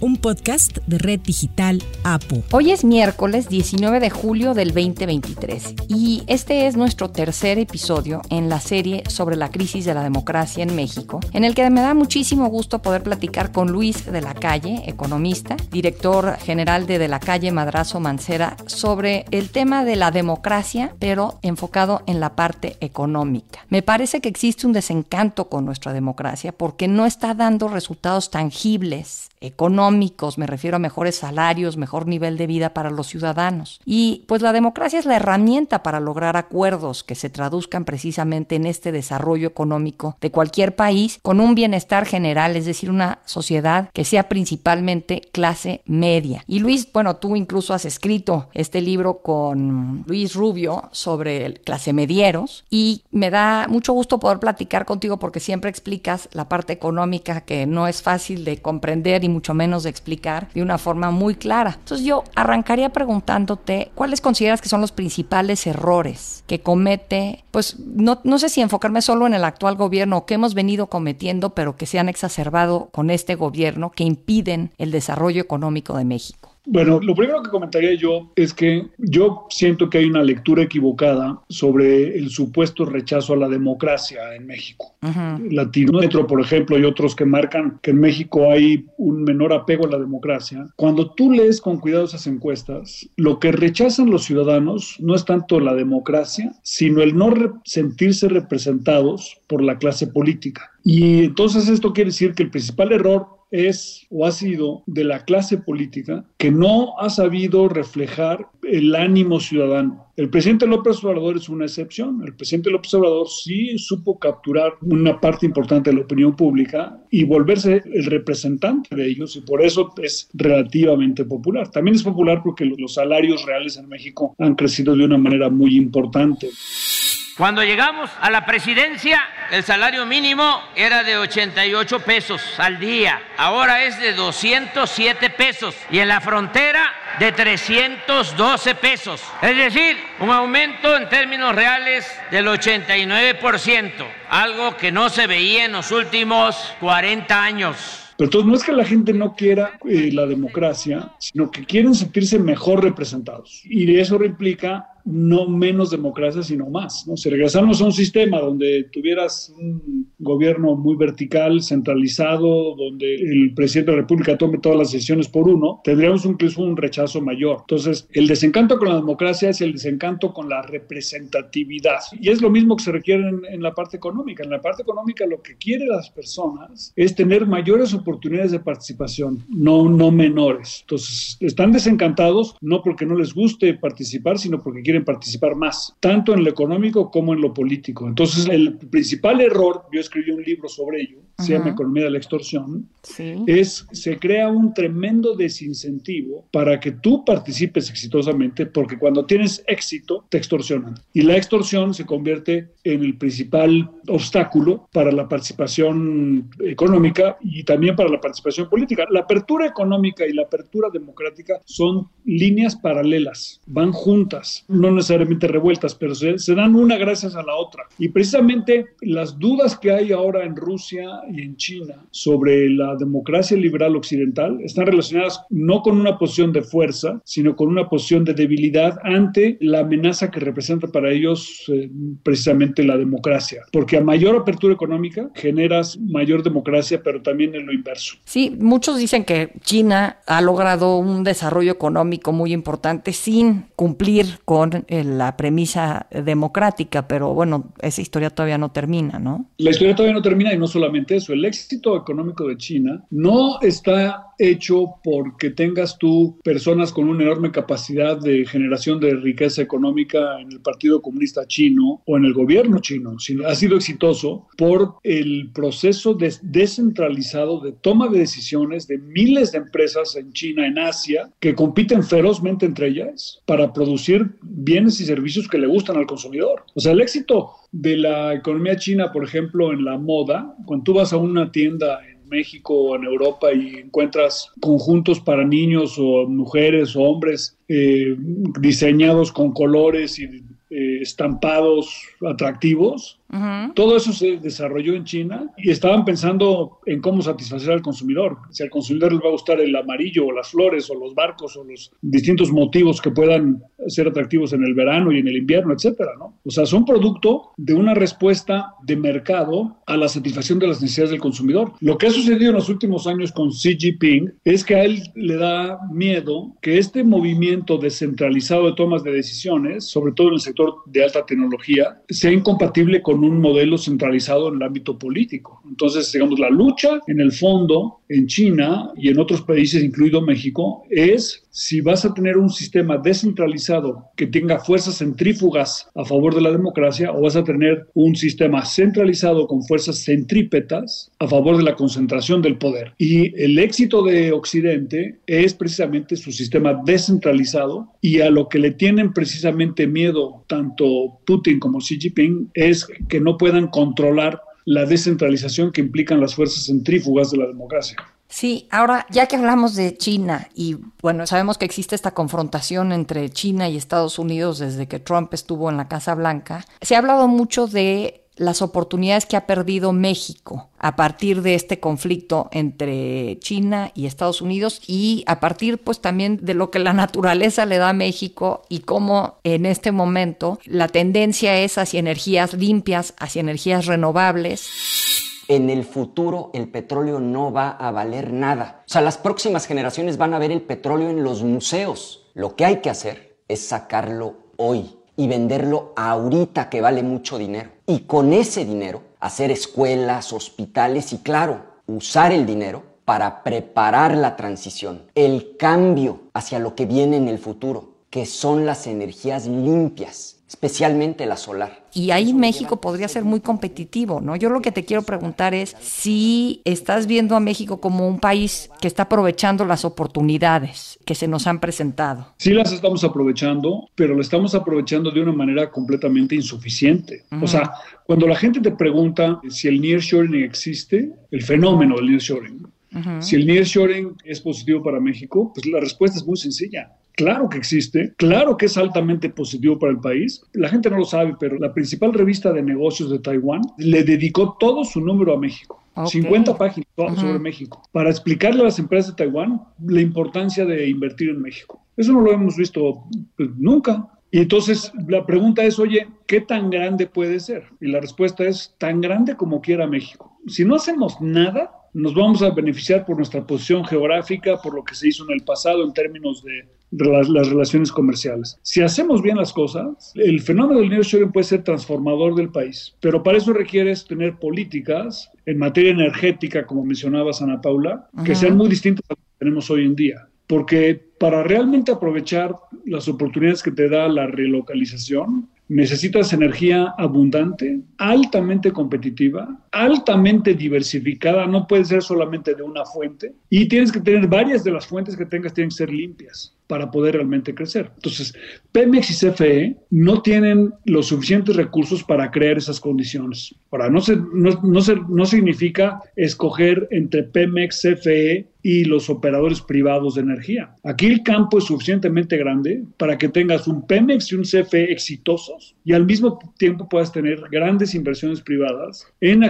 un podcast de Red Digital APO. Hoy es miércoles 19 de julio del 2023 y este es nuestro tercer episodio en la serie sobre la crisis de la democracia en México, en el que me da muchísimo gusto poder platicar con Luis de la Calle, economista, director general de De la Calle Madrazo Mancera, sobre el tema de la democracia, pero enfocado en la parte económica. Me parece que existe un desencanto con nuestra democracia porque no está dando resultados tangibles económicos, me refiero a mejores salarios, mejor nivel de vida para los ciudadanos. Y pues la democracia es la herramienta para lograr acuerdos que se traduzcan precisamente en este desarrollo económico de cualquier país con un bienestar general, es decir, una sociedad que sea principalmente clase media. Y Luis, bueno, tú incluso has escrito este libro con Luis Rubio sobre el clase medieros y me da mucho gusto poder platicar contigo porque siempre explicas la parte económica que no es fácil de comprender y mucho menos de explicar de una forma muy clara. Entonces yo arrancaría preguntándote cuáles consideras que son los principales errores que comete, pues no, no sé si enfocarme solo en el actual gobierno que hemos venido cometiendo, pero que se han exacerbado con este gobierno, que impiden el desarrollo económico de México. Bueno, lo primero que comentaría yo es que yo siento que hay una lectura equivocada sobre el supuesto rechazo a la democracia en México. Latinometro, por ejemplo, y otros que marcan que en México hay un menor apego a la democracia. Cuando tú lees con cuidado esas encuestas, lo que rechazan los ciudadanos no es tanto la democracia, sino el no sentirse representados por la clase política. Y entonces esto quiere decir que el principal error es o ha sido de la clase política que no ha sabido reflejar el ánimo ciudadano. El presidente López Obrador es una excepción. El presidente López Obrador sí supo capturar una parte importante de la opinión pública y volverse el representante de ellos y por eso es relativamente popular. También es popular porque los salarios reales en México han crecido de una manera muy importante. Cuando llegamos a la presidencia, el salario mínimo era de 88 pesos al día, ahora es de 207 pesos y en la frontera de 312 pesos. Es decir, un aumento en términos reales del 89%, algo que no se veía en los últimos 40 años. Pero entonces no es que la gente no quiera eh, la democracia, sino que quieren sentirse mejor representados. Y eso implica no menos democracia, sino más. ¿no? Si regresamos a un sistema donde tuvieras un gobierno muy vertical, centralizado, donde el presidente de la República tome todas las decisiones por uno, tendríamos incluso un rechazo mayor. Entonces, el desencanto con la democracia es el desencanto con la representatividad. Y es lo mismo que se requiere en, la parte económica. En la parte económica lo que quieren las personas es tener mayores oportunidades de participación, no, no menores. Entonces, están desencantados no porque no les guste participar, sino porque quieren participar más, tanto en lo económico como en lo político. Entonces, el principal error, yo escribí un libro sobre ello, se llama Economía de la Extorsión, es se crea un tremendo desincentivo para que tú participes exitosamente, porque cuando tienes éxito, te extorsionan. Y la extorsión se convierte en el principal obstáculo para la participación económica y también para la participación política. La apertura económica y la apertura democrática son líneas paralelas, van juntas no necesariamente revueltas, pero se, dan una gracias a la otra. Y precisamente las dudas que hay ahora en Rusia y en China sobre la democracia liberal occidental están relacionadas no con una posición de fuerza, sino con una posición de debilidad ante la amenaza que representa para ellos eh, precisamente la democracia. Porque a mayor apertura económica generas mayor democracia, pero también en lo inverso. Sí, muchos dicen que China ha logrado un desarrollo económico muy importante sin cumplir con eh, la premisa democrática, pero bueno, esa historia todavía no termina, ¿no? La historia todavía no termina y no solamente eso, el éxito económico de China no está hecho porque tengas tú personas con una enorme capacidad de generación de riqueza económica en el Partido Comunista Chino o en el gobierno chino, sino ha sido exitoso por el proceso descentralizado de toma de decisiones de miles de empresas en China, en Asia, que compiten ferozmente entre ellas para producir bienes y servicios que le gustan al consumidor. O sea, el éxito de la economía china, por ejemplo, en la moda, cuando tú vas a una tienda en México o en Europa y encuentras conjuntos para niños o mujeres o hombres eh, diseñados con colores y eh, estampados atractivos, todo eso se desarrolló en China y estaban pensando en cómo satisfacer al consumidor. Si al consumidor le va a gustar el amarillo o las flores o los barcos o los distintos motivos que puedan ser atractivos en el verano y en el invierno, etcétera, ¿no? O sea, son producto de una respuesta de mercado a la satisfacción de las necesidades del consumidor. Lo que ha sucedido en los últimos años con Xi Jinping es que a él le da miedo que este movimiento descentralizado de tomas de decisiones, sobre todo en el sector de alta tecnología, sea incompatible con un modelo centralizado en el ámbito político. Entonces, digamos, la lucha en el fondo en China y en otros países, incluido México, es si vas a tener un sistema descentralizado que tenga fuerzas centrífugas a favor de la democracia o vas a tener un sistema centralizado con fuerzas centrípetas a favor de la concentración del poder. Y el éxito de Occidente es precisamente su sistema descentralizado y a lo que le tienen precisamente miedo tanto Putin como Xi Jinping es que no puedan controlar la descentralización que implican las fuerzas centrífugas de la democracia. Sí, ahora ya que hablamos de China y bueno, sabemos que existe esta confrontación entre China y Estados Unidos desde que Trump estuvo en la Casa Blanca, se ha hablado mucho de las oportunidades que ha perdido México a partir de este conflicto entre China y Estados Unidos y a partir pues también de lo que la naturaleza le da a México y cómo en este momento la tendencia es hacia energías limpias, hacia energías renovables. En el futuro el petróleo no va a valer nada. O sea, las próximas generaciones van a ver el petróleo en los museos. Lo que hay que hacer es sacarlo hoy y venderlo ahorita que vale mucho dinero. Y con ese dinero hacer escuelas, hospitales y claro, usar el dinero para preparar la transición, el cambio hacia lo que viene en el futuro, que son las energías limpias especialmente la solar. Y ahí México podría ser muy competitivo, ¿no? Yo lo que te quiero preguntar es si estás viendo a México como un país que está aprovechando las oportunidades que se nos han presentado. Sí las estamos aprovechando, pero lo estamos aprovechando de una manera completamente insuficiente. O sea, cuando la gente te pregunta si el nearshoring existe, el fenómeno del nearshoring, si el nearshoring es positivo para México, pues la respuesta es muy sencilla. Claro que existe, claro que es altamente positivo para el país. La gente no lo sabe, pero la principal revista de negocios de Taiwán le dedicó todo su número a México. 50 páginas sobre México, para explicarle a las empresas de Taiwán la importancia de invertir en México. Eso no lo hemos visto pues, nunca. Y entonces la pregunta es, oye, ¿qué tan grande puede ser? Y la respuesta es tan grande como quiera México. Si no hacemos nada, nos vamos a beneficiar por nuestra posición geográfica, por lo que se hizo en el pasado en términos de las, relaciones comerciales. Si hacemos bien las cosas, el fenómeno del nearshoring puede ser transformador del país, pero para eso requieres tener políticas en materia energética, como mencionaba Ana Paula, que sean muy distintas a las que tenemos hoy en día. Porque para realmente aprovechar las oportunidades que te da la relocalización, necesitas energía abundante, altamente competitiva, altamente diversificada, no puede ser solamente de una fuente, y tienes que tener varias de las fuentes que tengas, tienen que ser limpias para poder realmente crecer. Entonces, Pemex y CFE no tienen los suficientes recursos para crear esas condiciones. Ahora, no, se, no, no, se, no significa escoger entre Pemex, CFE y los operadores privados de energía. Aquí el campo es suficientemente grande para que tengas un Pemex y un CFE exitosos y al mismo tiempo puedas tener grandes inversiones privadas en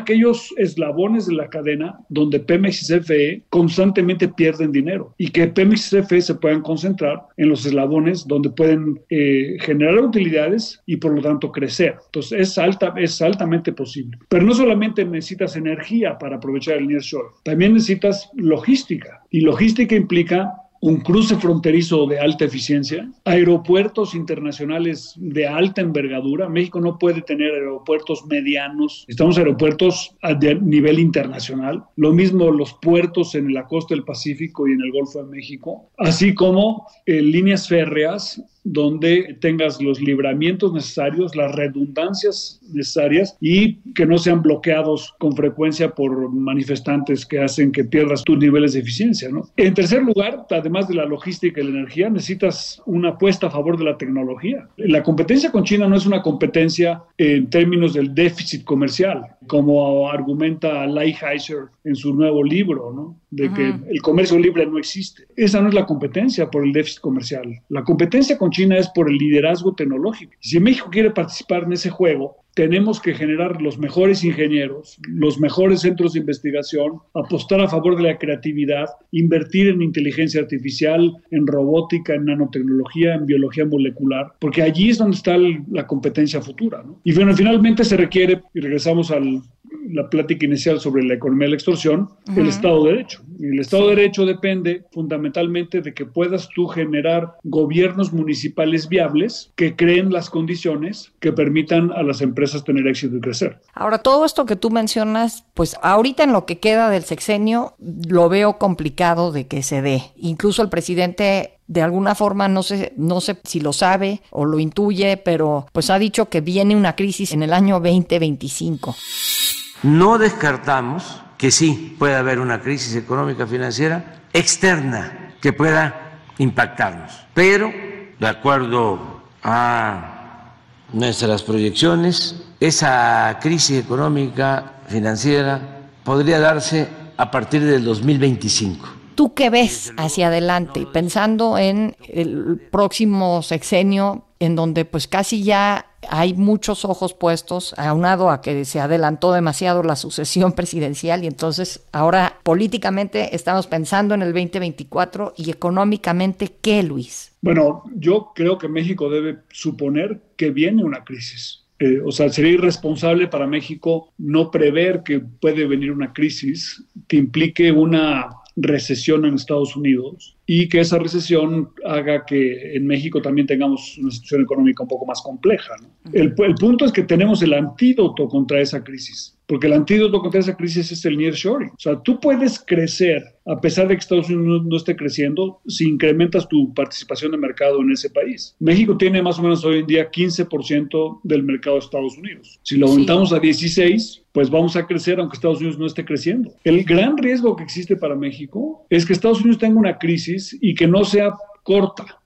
eslabones de la cadena donde Pemex y CFE constantemente pierden dinero y que Pemex y CFE se puedan concentrar en los eslabones donde pueden eh, generar utilidades y por lo tanto crecer. Entonces es, alta, es altamente posible. Pero no solamente necesitas energía para aprovechar el nearshore, también necesitas logística. Y logística implica un cruce fronterizo de alta eficiencia, aeropuertos internacionales de alta envergadura. México no puede tener aeropuertos medianos, estamos aeropuertos a nivel internacional. Lo mismo los puertos en la costa del Pacífico y en el Golfo de México, así como eh, líneas férreas donde tengas los libramientos necesarios, las redundancias necesarias y que no sean bloqueados con frecuencia por manifestantes que hacen que pierdas tus niveles de eficiencia. ¿no? En tercer lugar, además de la logística y la energía, necesitas una apuesta a favor de la tecnología. La competencia con China no es una competencia en términos del déficit comercial, como argumenta Lighthizer en su nuevo libro, ¿no? de que el comercio libre no existe. Esa no es la competencia por el déficit comercial. La competencia con China es por el liderazgo tecnológico. Si México quiere participar en ese juego, tenemos que generar los mejores ingenieros, los mejores centros de investigación, apostar a favor de la creatividad, invertir en inteligencia artificial, en robótica, en nanotecnología, en biología molecular, porque allí es donde está la competencia futura. Y bueno, finalmente se requiere, y regresamos al la plática inicial sobre la economía de la extorsión, el Estado de Derecho. Y el Estado de Derecho depende fundamentalmente de que puedas tú generar gobiernos municipales viables que creen las condiciones que permitan a las empresas tener éxito y crecer. Ahora, todo esto que tú mencionas, pues ahorita en lo que queda del sexenio, lo veo complicado de que se dé. Incluso el presidente de alguna forma, no sé, no sé si lo sabe o lo intuye, pero pues ha dicho que viene una crisis en el año 2025. No descartamos que sí pueda haber una crisis económica financiera externa que pueda impactarnos, pero de acuerdo a nuestras proyecciones, esa crisis económica financiera podría darse a partir del 2025. ¿Tú qué ves hacia adelante, pensando en el próximo sexenio, en donde pues casi ya hay muchos ojos puestos, aunado a que se adelantó demasiado la sucesión presidencial y entonces ahora políticamente estamos pensando en el 2024 y económicamente, ¿qué, Luis? Bueno, yo creo que México debe suponer que viene una crisis. Eh, o sea, sería irresponsable para México no prever que puede venir una crisis que implique una recesión en Estados Unidos y que esa recesión haga que en México también tengamos una situación económica un poco más compleja. El, el, punto es que tenemos el antídoto contra esa crisis, porque el antídoto contra esa crisis es el nearshoring. O sea, tú puedes crecer a pesar de que Estados Unidos no esté creciendo si incrementas tu participación de mercado en ese país. México tiene más o menos hoy en día 15% del mercado de Estados Unidos. Si lo aumentamos a 16, pues vamos a crecer aunque Estados Unidos no esté creciendo. El gran riesgo que existe para México es que Estados Unidos tenga una crisis y que no sea corta,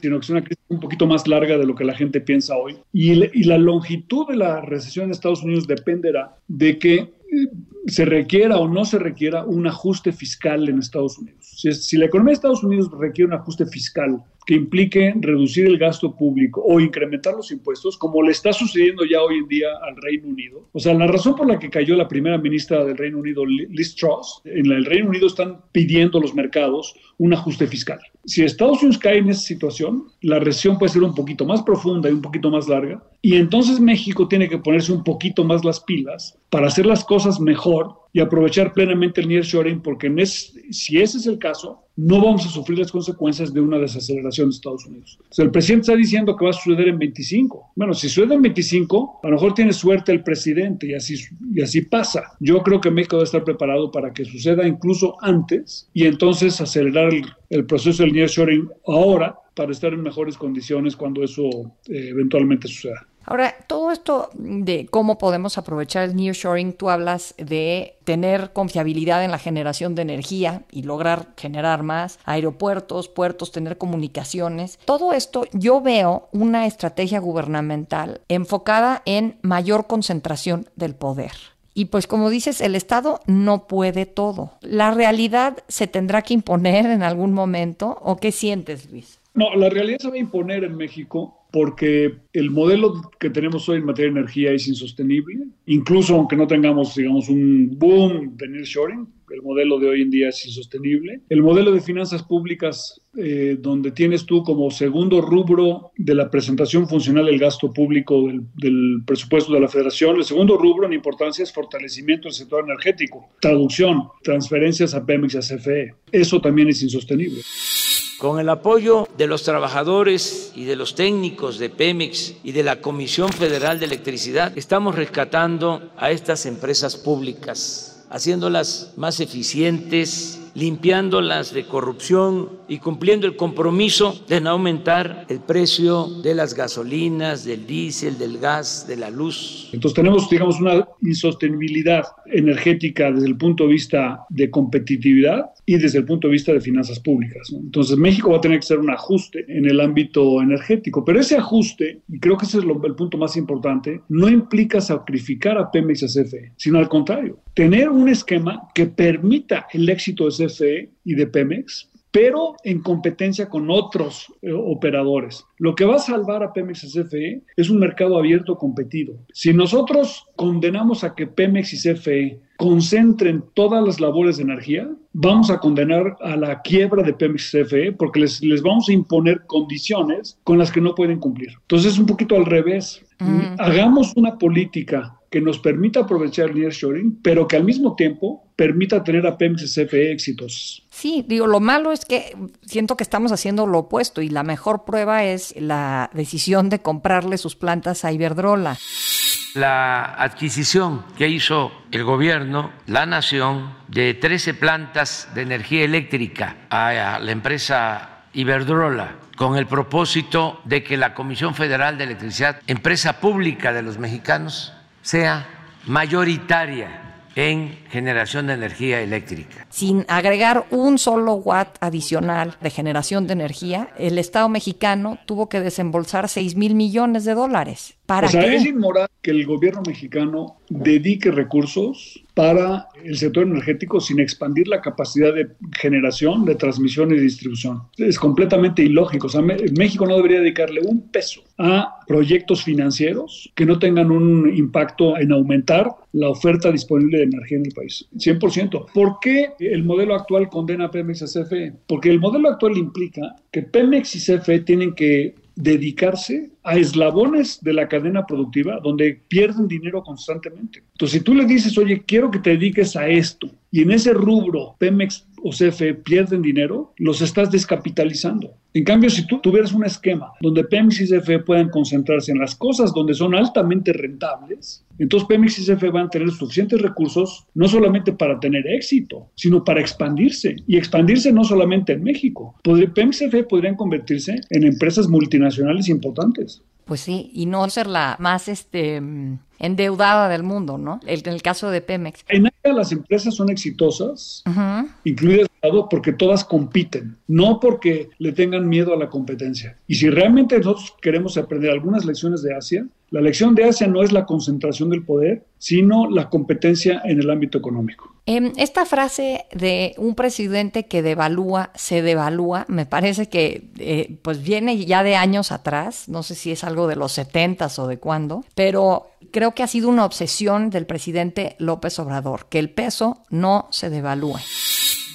sino que sea una crisis un poquito más larga de lo que la gente piensa hoy. Y, y la longitud de la recesión en Estados Unidos dependerá de que eh, se requiera o no se requiera un ajuste fiscal en Estados Unidos. Si, si, la economía de Estados Unidos requiere un ajuste fiscal que implique reducir el gasto público o incrementar los impuestos, como le está sucediendo ya hoy en día al Reino Unido. O sea, la razón por la que cayó la primera ministra del Reino Unido, Liz Truss, en el Reino Unido están pidiendo los mercados un ajuste fiscal. Si Estados Unidos cae en esa situación, la recesión puede ser un poquito más profunda y un poquito más larga, y entonces México tiene que ponerse un poquito más las pilas para hacer las cosas mejor y aprovechar plenamente el nearshoring, porque en si ese es el caso, no vamos a sufrir las consecuencias de una desaceleración de Estados Unidos. El presidente está diciendo que va a suceder en 25. Bueno, si sucede en 25, a lo mejor tiene suerte el presidente y así, y así pasa. Yo creo que México debe estar preparado para que suceda incluso antes y entonces acelerar el, el proceso del nearshoring ahora para estar en mejores condiciones cuando eso eh, eventualmente suceda. Ahora, todo esto de cómo podemos aprovechar el nearshoring, tú hablas de tener confiabilidad en la generación de energía y lograr generar más, aeropuertos, puertos, tener comunicaciones. Todo esto yo veo una estrategia gubernamental enfocada en mayor concentración del poder. Y pues como dices, el Estado no puede todo. ¿La realidad se tendrá que imponer en algún momento? ¿O qué sientes, Luis? No, la realidad se va a imponer en México porque el modelo que tenemos hoy en materia de energía es insostenible, incluso aunque no tengamos, digamos, un boom de nearshoring, el modelo de hoy en día es insostenible. El modelo de finanzas públicas, eh, donde tienes tú como segundo rubro de la presentación funcional el gasto público del, del, presupuesto de la federación, el segundo rubro en importancia es fortalecimiento del sector energético, traducción, transferencias a Pemex y a CFE. Eso también es insostenible. Con el apoyo de los trabajadores y de los técnicos de Pemex y de la Comisión Federal de Electricidad, estamos rescatando a estas empresas públicas, haciéndolas más eficientes limpiándolas de corrupción y cumpliendo el compromiso de no aumentar el precio de las gasolinas, del diésel, del gas, de la luz. Entonces tenemos, digamos, una insostenibilidad energética desde el punto de vista de competitividad y desde el punto de vista de finanzas públicas. Entonces México va a tener que hacer un ajuste en el ámbito energético, pero ese ajuste, y creo que ese es el punto más importante, no implica sacrificar a Pemex y a CFE, sino al contrario, tener un esquema que permita el éxito de CFE y de Pemex pero en competencia con otros eh, operadores. Lo que va a salvar a Pemex y CFE es un mercado abierto competido. Si nosotros condenamos a que Pemex y CFE concentren todas las labores de energía, vamos a condenar a la quiebra de Pemex y CFE porque les, les vamos a imponer condiciones con las que no pueden cumplir. Entonces es un poquito al revés. Mm. Hagamos una política que nos permita aprovechar el nearshoring, pero que al mismo tiempo permita tener a Pemex y CFE éxitos. Sí, digo, lo malo es que siento que estamos haciendo lo opuesto y la mejor prueba es la decisión de comprarle sus plantas a Iberdrola. La adquisición que hizo el gobierno, la nación, de 13 plantas de energía eléctrica a la empresa Iberdrola con el propósito de que la Comisión Federal de Electricidad, empresa pública de los mexicanos, sea mayoritaria en generación de energía eléctrica. Sin agregar un solo watt adicional de generación de energía, el Estado mexicano tuvo que desembolsar 6 mil millones de dólares. ¿Para o sea, es inmoral que el gobierno mexicano dedique recursos para el sector energético sin expandir la capacidad de generación, de transmisión y distribución. Es completamente ilógico. O sea, México no debería dedicarle un peso a proyectos financieros que no tengan un impacto en aumentar la oferta disponible de energía en el país. 100%. ¿Por qué el modelo actual condena a Pemex y a CFE? Porque el modelo actual implica que Pemex y CFE tienen que dedicarse a eslabones de la cadena productiva donde pierden dinero constantemente. Entonces, si tú le dices, oye, quiero que te dediques a esto, y en ese rubro Pemex o CFE pierden dinero, los estás descapitalizando. En cambio, si tú tuvieras un esquema donde Pemex y CFE puedan concentrarse en las cosas donde son altamente rentables, entonces Pemex y CFE van a tener suficientes recursos no solamente para tener éxito, sino para expandirse. Y expandirse no solamente en México. Pemex y CFE podrían convertirse en empresas multinacionales importantes. Pues sí, y no ser la más este endeudada del mundo, ¿no? en el caso de Pemex. En ella las empresas son exitosas, incluidas porque todas compiten, no porque le tengan miedo a la competencia. Y si realmente nosotros queremos aprender algunas lecciones de Asia, la lección de Asia no es la concentración del poder, sino la competencia en el ámbito económico. Em, esta frase de un presidente que devalúa, se devalúa, me parece que eh, pues viene ya de años atrás, no sé si es algo de los setentas o de cuándo, pero creo que ha sido una obsesión del presidente López Obrador, que el peso no se devalúe.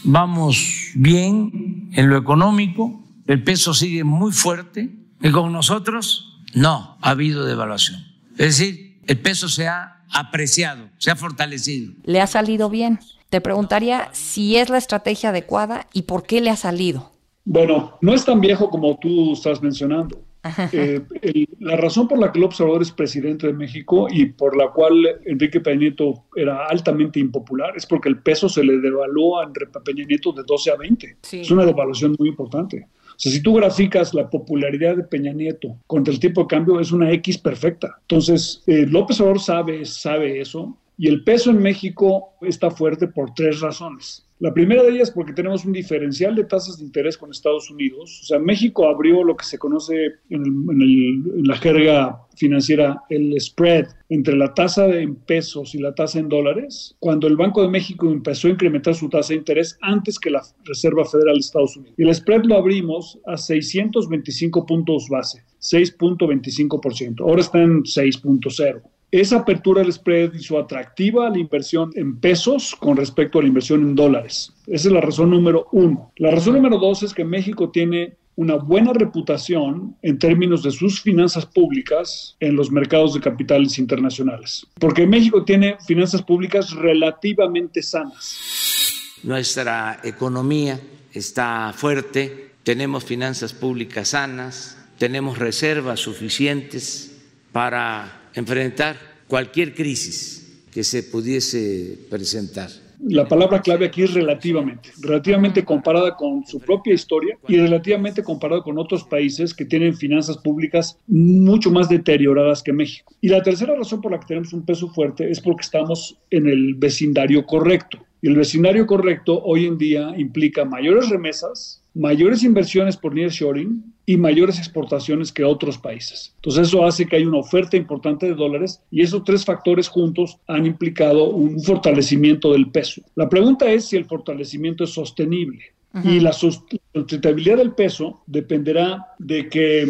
Vamos bien en lo económico, el peso sigue muy fuerte y con nosotros no ha habido devaluación. Es decir, el peso se ha apreciado, se ha fortalecido. ¿Le ha salido bien? Te preguntaría si es la estrategia adecuada y por qué le ha salido. Bueno, no es tan viejo como tú estás mencionando. Eh, la razón por la que López Obrador es presidente de México y por la cual Enrique Peña Nieto era altamente impopular es porque el peso se le devaluó a Peña Nieto de 12 a 20. Es una devaluación muy importante. O sea, si tú graficas la popularidad de Peña Nieto contra el tipo de cambio, es una X perfecta. Entonces, eh, López Obrador sabe, sabe eso. Y el peso en México está fuerte por tres razones. La primera de ellas porque tenemos un diferencial de tasas de interés con Estados Unidos. O sea, México abrió lo que se conoce en, la jerga financiera el spread entre la tasa en pesos y la tasa en dólares, cuando el Banco de México empezó a incrementar su tasa de interés antes que la Reserva Federal de Estados Unidos. Y el spread lo abrimos a 625 puntos base, 6.25%. Ahora está en 6.0. Esa apertura del spread hizo atractiva la inversión en pesos con respecto a la inversión en dólares. Esa es la razón número uno. La razón número dos es que México tiene una buena reputación en términos de sus finanzas públicas en los mercados de capitales internacionales, porque México tiene finanzas públicas relativamente sanas. Nuestra economía está fuerte, tenemos finanzas públicas sanas, tenemos reservas suficientes para enfrentar cualquier crisis que se pudiese presentar. La palabra clave aquí es relativamente, relativamente comparada con su propia historia y relativamente comparada con otros países que tienen finanzas públicas mucho más deterioradas que México. Y la tercera razón por la que tenemos un peso fuerte es porque estamos en el vecindario correcto. Y el vecindario correcto hoy en día implica mayores remesas, mayores inversiones por nearshoring y mayores exportaciones que otros países. Entonces eso hace que haya una oferta importante de dólares y esos tres factores juntos han implicado un fortalecimiento del peso. La pregunta es si el fortalecimiento es sostenible. Y la sustentabilidad del peso dependerá de que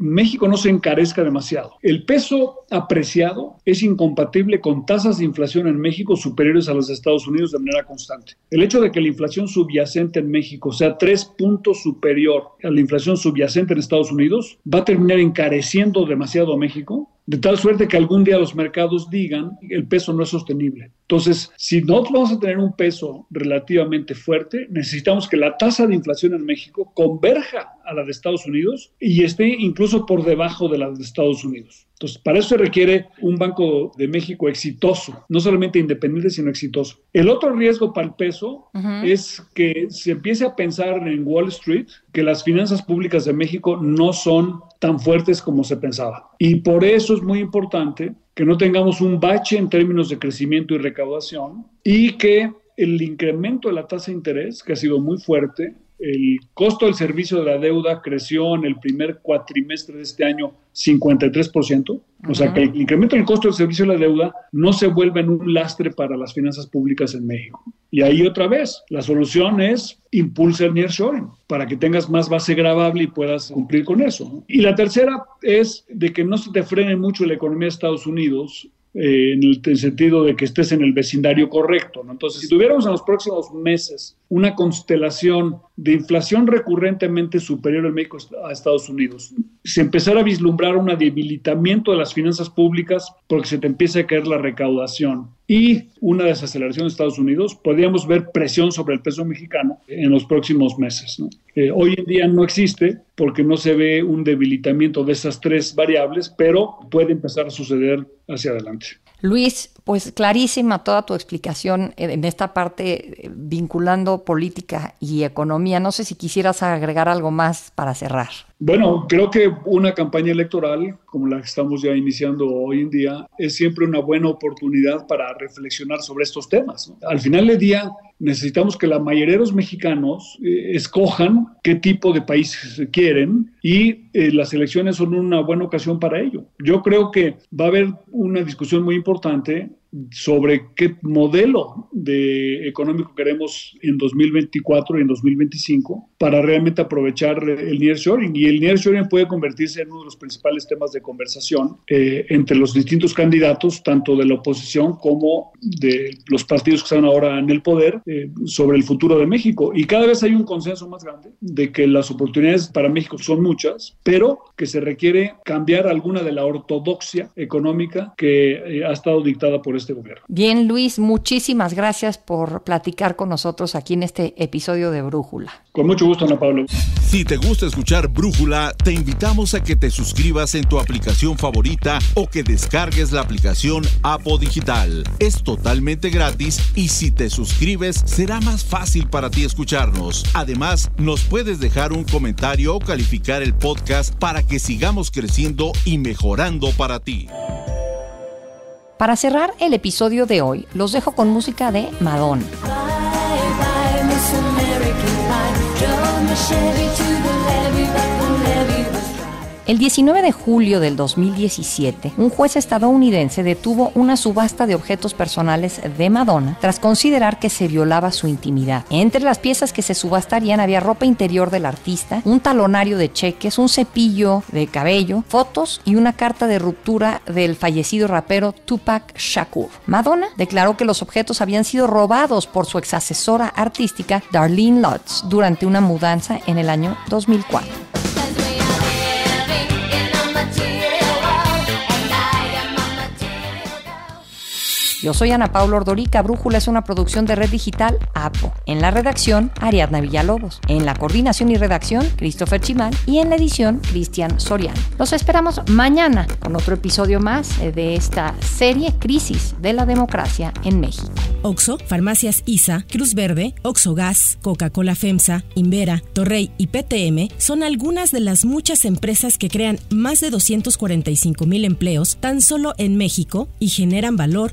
México no se encarezca demasiado. El peso apreciado es incompatible con tasas de inflación en México superiores a los de Estados Unidos de manera constante. El hecho de que la inflación subyacente en México sea tres puntos superior a la inflación subyacente en Estados Unidos va a terminar encareciendo demasiado a México de tal suerte que algún día los mercados digan el peso no es sostenible. Entonces, si nosotros vamos a tener un peso relativamente fuerte, necesitamos que la tasa de inflación en México converja a la de Estados Unidos y esté incluso por debajo de la de Estados Unidos. Entonces, para eso se requiere un Banco de México exitoso, no solamente independiente, sino exitoso. El otro riesgo para el peso es que se empiece a pensar en Wall Street que las finanzas públicas de México no son tan fuertes como se pensaba. Y por eso es muy importante que no tengamos un bache en términos de crecimiento y recaudación y que el incremento de la tasa de interés, que ha sido muy fuerte, el costo del servicio de la deuda creció en el primer cuatrimestre de este año 53%. O sea que el incremento del costo del servicio de la deuda no se vuelve en un lastre para las finanzas públicas en México. Y ahí otra vez, la solución es impulsar el nearshoring para que tengas más base grabable y puedas cumplir con eso. Y la tercera es de que no se te frene mucho la economía de Estados Unidos eh, en el sentido de que estés en el vecindario correcto. Entonces, si tuviéramos en los próximos meses una constelación de inflación recurrentemente superior en México a Estados Unidos, se empezara a vislumbrar un debilitamiento de las finanzas públicas porque se te empieza a caer la recaudación y una desaceleración de Estados Unidos, podríamos ver presión sobre el peso mexicano en los próximos meses. Eh, hoy en día no existe porque no se ve un debilitamiento de esas tres variables, pero puede empezar a suceder hacia adelante. Luis, pues clarísima toda tu explicación en esta parte eh, vinculando política y economía. No sé si quisieras agregar algo más para cerrar. Bueno, creo que una campaña electoral como la que estamos ya iniciando hoy en día es siempre una buena oportunidad para reflexionar sobre estos temas. Al final del día necesitamos que la mayoría de los mexicanos eh, escojan qué tipo de país quieren y eh, las elecciones son una buena ocasión para ello. Yo creo que va a haber una discusión muy importante sobre qué modelo de económico queremos en 2024 y en 2025 para realmente aprovechar el nearshoring. Y el nearshoring puede convertirse en uno de los principales temas de conversación eh, entre los distintos candidatos, tanto de la oposición como de los partidos que están ahora en el poder, eh, sobre el futuro de México. Y cada vez hay un consenso más grande de que las oportunidades para México son muchas, pero que se requiere cambiar alguna de la ortodoxia económica que eh, ha estado dictada por este gobierno. Bien, Luis, muchísimas gracias por platicar con nosotros aquí en este episodio de Brújula. Con mucho gusto, Ana Pablo. Si te gusta escuchar Brújula, te invitamos a que te suscribas en tu aplicación favorita o que descargues la aplicación Apo Digital. Es totalmente gratis y si te suscribes será más fácil para ti escucharnos. Además, nos puedes dejar un comentario o calificar el podcast para que sigamos creciendo y mejorando para ti. Para cerrar el episodio de hoy, los dejo con música de Madonna. El 19 de julio del 2017, un juez estadounidense detuvo una subasta de objetos personales de Madonna tras considerar que se violaba su intimidad. Entre las piezas que se subastarían había ropa interior del artista, un talonario de cheques, un cepillo de cabello, fotos y una carta de ruptura del fallecido rapero Tupac Shakur. Madonna declaró que los objetos habían sido robados por su ex asesora artística Darlene Lutz durante una mudanza en el año 2004. Yo soy Ana Paula Ordorica. Brújula es una producción de Red Digital APO. En la redacción, Ariadna Villalobos. En la coordinación y redacción, Christopher Chimal. Y en la edición, Cristian Soriano. Los esperamos mañana con otro episodio más de esta serie Crisis de la Democracia en México. Oxo, Farmacias ISA, Cruz Verde, Oxo Gas, Coca-Cola FEMSA, Invera, Torrey y PTM son algunas de las muchas empresas que crean más de 245 mil empleos tan solo en México y generan valor